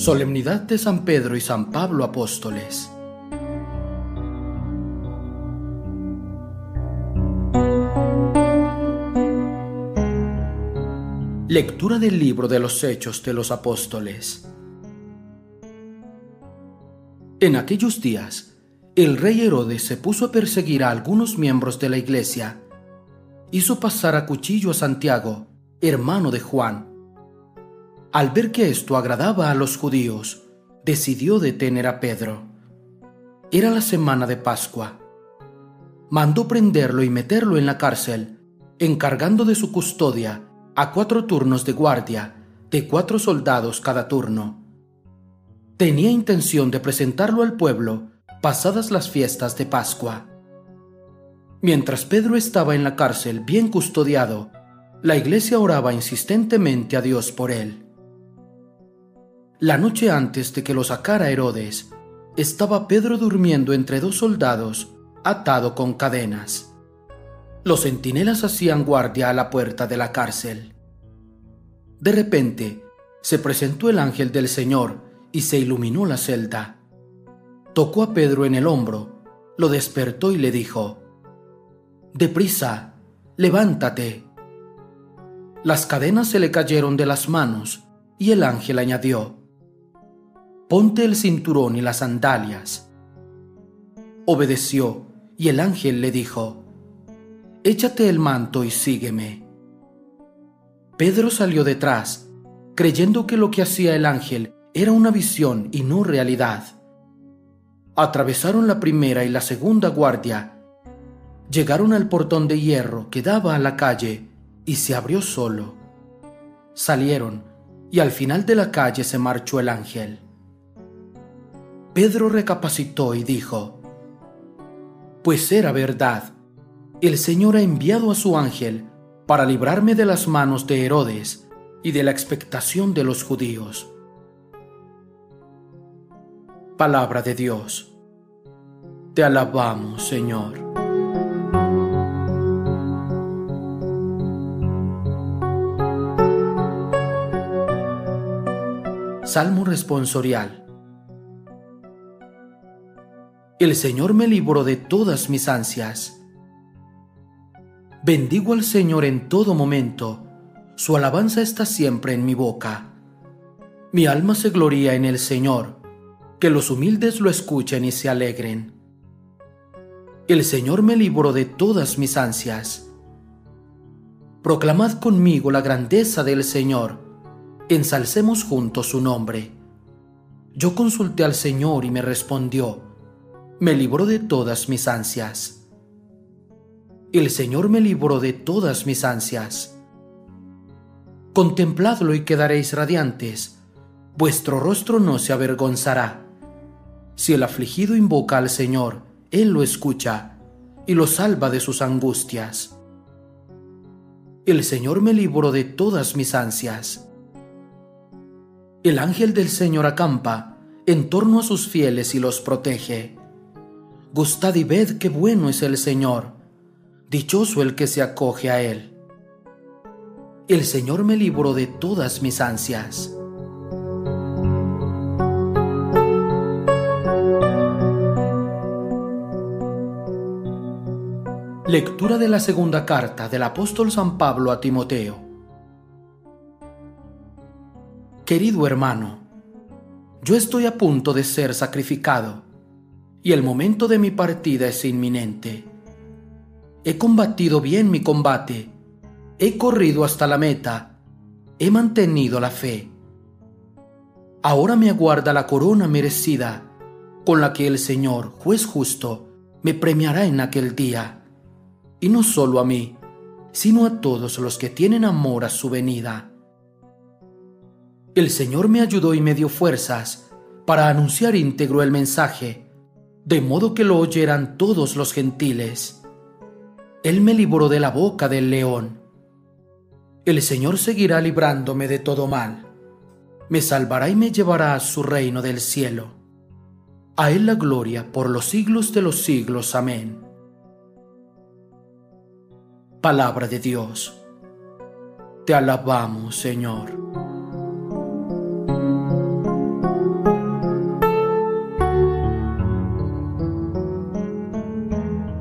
Solemnidad de San Pedro y San Pablo Apóstoles. Lectura del libro de los Hechos de los Apóstoles. En aquellos días, el rey Herodes se puso a perseguir a algunos miembros de la iglesia. Hizo pasar a cuchillo a Santiago, hermano de Juan. Al ver que esto agradaba a los judíos, decidió detener a Pedro. Era la semana de Pascua. Mandó prenderlo y meterlo en la cárcel, encargando de su custodia a cuatro turnos de guardia, de cuatro soldados cada turno. Tenía intención de presentarlo al pueblo pasadas las fiestas de Pascua. Mientras Pedro estaba en la cárcel bien custodiado, la iglesia oraba insistentemente a Dios por él. La noche antes de que lo sacara Herodes, estaba Pedro durmiendo entre dos soldados, atado con cadenas. Los centinelas hacían guardia a la puerta de la cárcel. De repente, se presentó el ángel del Señor y se iluminó la celda. Tocó a Pedro en el hombro, lo despertó y le dijo, Deprisa, levántate. Las cadenas se le cayeron de las manos y el ángel añadió, Ponte el cinturón y las sandalias. Obedeció y el ángel le dijo, Échate el manto y sígueme. Pedro salió detrás, creyendo que lo que hacía el ángel era una visión y no realidad. Atravesaron la primera y la segunda guardia, llegaron al portón de hierro que daba a la calle y se abrió solo. Salieron y al final de la calle se marchó el ángel. Pedro recapacitó y dijo, Pues era verdad, el Señor ha enviado a su ángel para librarme de las manos de Herodes y de la expectación de los judíos. Palabra de Dios. Te alabamos, Señor. Salmo responsorial. El Señor me libró de todas mis ansias. Bendigo al Señor en todo momento, su alabanza está siempre en mi boca. Mi alma se gloria en el Señor, que los humildes lo escuchen y se alegren. El Señor me libró de todas mis ansias. Proclamad conmigo la grandeza del Señor, ensalcemos juntos su nombre. Yo consulté al Señor y me respondió, me libró de todas mis ansias. El Señor me libró de todas mis ansias. Contempladlo y quedaréis radiantes, vuestro rostro no se avergonzará. Si el afligido invoca al Señor, Él lo escucha y lo salva de sus angustias. El Señor me libró de todas mis ansias. El ángel del Señor acampa en torno a sus fieles y los protege. Gustad y ved qué bueno es el Señor. Dichoso el que se acoge a Él. El Señor me libró de todas mis ansias. Lectura de la segunda carta del apóstol San Pablo a Timoteo. Querido hermano, yo estoy a punto de ser sacrificado y el momento de mi partida es inminente. He combatido bien mi combate, he corrido hasta la meta, he mantenido la fe. Ahora me aguarda la corona merecida, con la que el Señor, juez justo, me premiará en aquel día y no solo a mí, sino a todos los que tienen amor a su venida. El Señor me ayudó y me dio fuerzas para anunciar íntegro el mensaje, de modo que lo oyeran todos los gentiles. Él me libró de la boca del león. El Señor seguirá librándome de todo mal. Me salvará y me llevará a su reino del cielo. A Él la gloria por los siglos de los siglos. Amén. Palabra de Dios. Te alabamos, Señor.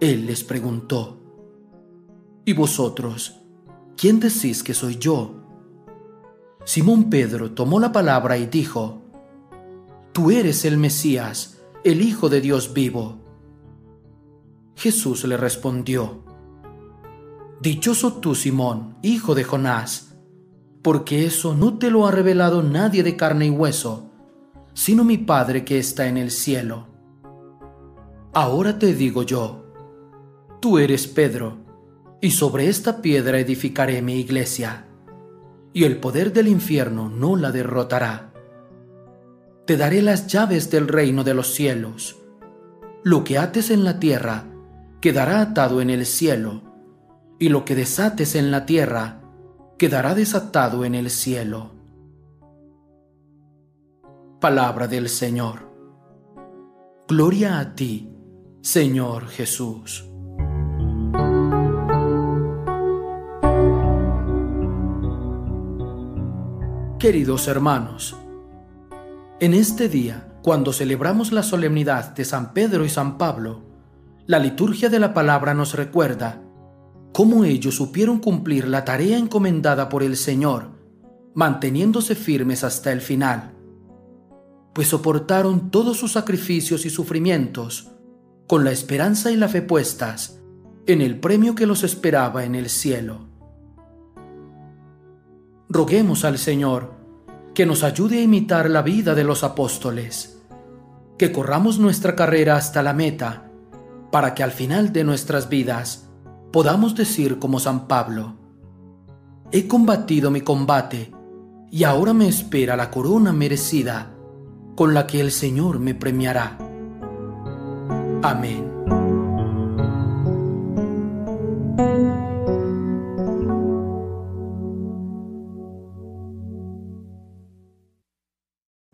Él les preguntó, ¿y vosotros, quién decís que soy yo? Simón Pedro tomó la palabra y dijo, Tú eres el Mesías, el Hijo de Dios vivo. Jesús le respondió, Dichoso tú, Simón, hijo de Jonás, porque eso no te lo ha revelado nadie de carne y hueso, sino mi Padre que está en el cielo. Ahora te digo yo, tú eres Pedro, y sobre esta piedra edificaré mi iglesia, y el poder del infierno no la derrotará. Te daré las llaves del reino de los cielos. Lo que ates en la tierra quedará atado en el cielo y lo que desates en la tierra quedará desatado en el cielo. Palabra del Señor. Gloria a ti, Señor Jesús. Queridos hermanos, en este día, cuando celebramos la solemnidad de San Pedro y San Pablo, la liturgia de la palabra nos recuerda cómo ellos supieron cumplir la tarea encomendada por el Señor, manteniéndose firmes hasta el final, pues soportaron todos sus sacrificios y sufrimientos con la esperanza y la fe puestas en el premio que los esperaba en el cielo. Roguemos al Señor que nos ayude a imitar la vida de los apóstoles, que corramos nuestra carrera hasta la meta, para que al final de nuestras vidas podamos decir como San Pablo, he combatido mi combate y ahora me espera la corona merecida con la que el Señor me premiará. Amén.